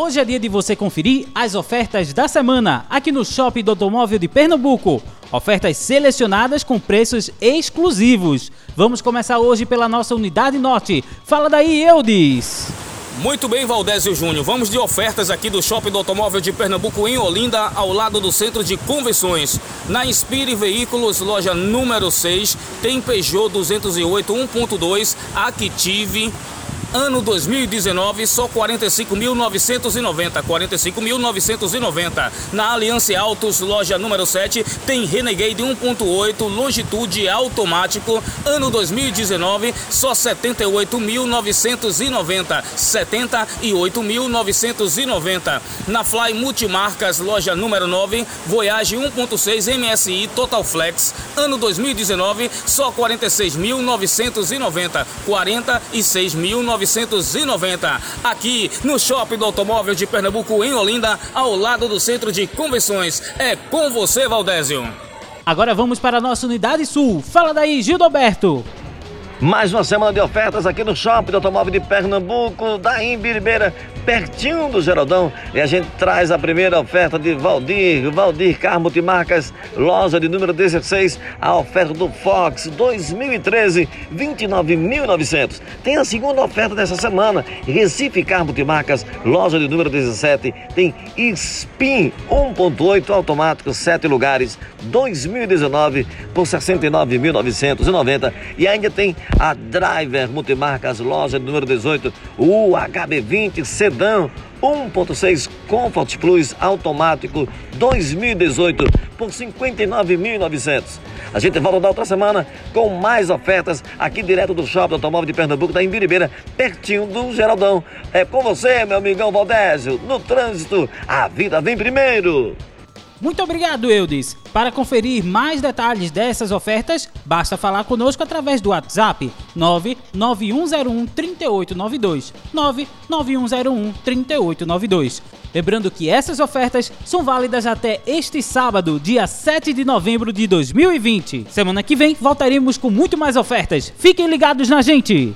Hoje é dia de você conferir as ofertas da semana aqui no Shopping do Automóvel de Pernambuco. Ofertas selecionadas com preços exclusivos. Vamos começar hoje pela nossa unidade norte. Fala daí, Eudes! Muito bem, Valdésio Júnior. Vamos de ofertas aqui do Shopping do Automóvel de Pernambuco em Olinda, ao lado do Centro de Convenções. Na Inspire Veículos, loja número 6, tem Peugeot 208 1.2 Active Ano 2019, só 45.990. 45.990. Na Aliança Autos, loja número 7, tem Renegade 1.8 Longitude automático. Ano 2019, só 78.990. 78.990. Na Fly Multimarcas, loja número 9, Voyage 1.6 MSI Total Flex. Ano 2019, só 46.990. 46.990. 1990, aqui no Shopping do Automóvel de Pernambuco, em Olinda, ao lado do Centro de Convenções. É com você, Valdésio. Agora vamos para a nossa unidade sul. Fala daí, Gildoberto. Mais uma semana de ofertas aqui no Shopping do Automóvel de Pernambuco, da Imbiribeira, pertinho do Geraldão. E a gente traz a primeira oferta de Valdir, Valdir Car Multimarcas, loja de número 16, a oferta do Fox 2013, 29.900. Tem a segunda oferta dessa semana, Recife Car Multimarcas, loja de número 17, tem Spin 1.8 automático, 7 lugares, 2019 por 69.990 e ainda tem a Driver Multimarcas, loja número 18, o HB20 Sedã 1.6 Comfort Plus automático 2018 por 59.900. A gente volta da outra semana com mais ofertas aqui direto do Shopping Automóvel de Pernambuco da Imbiribeira, pertinho do Geraldão. É com você, meu amigão Valdésio. No trânsito, a vida vem primeiro. Muito obrigado, Eudes. Para conferir mais detalhes dessas ofertas, basta falar conosco através do WhatsApp 99101 3892. 99101 3892. Lembrando que essas ofertas são válidas até este sábado, dia 7 de novembro de 2020. Semana que vem voltaremos com muito mais ofertas. Fiquem ligados na gente!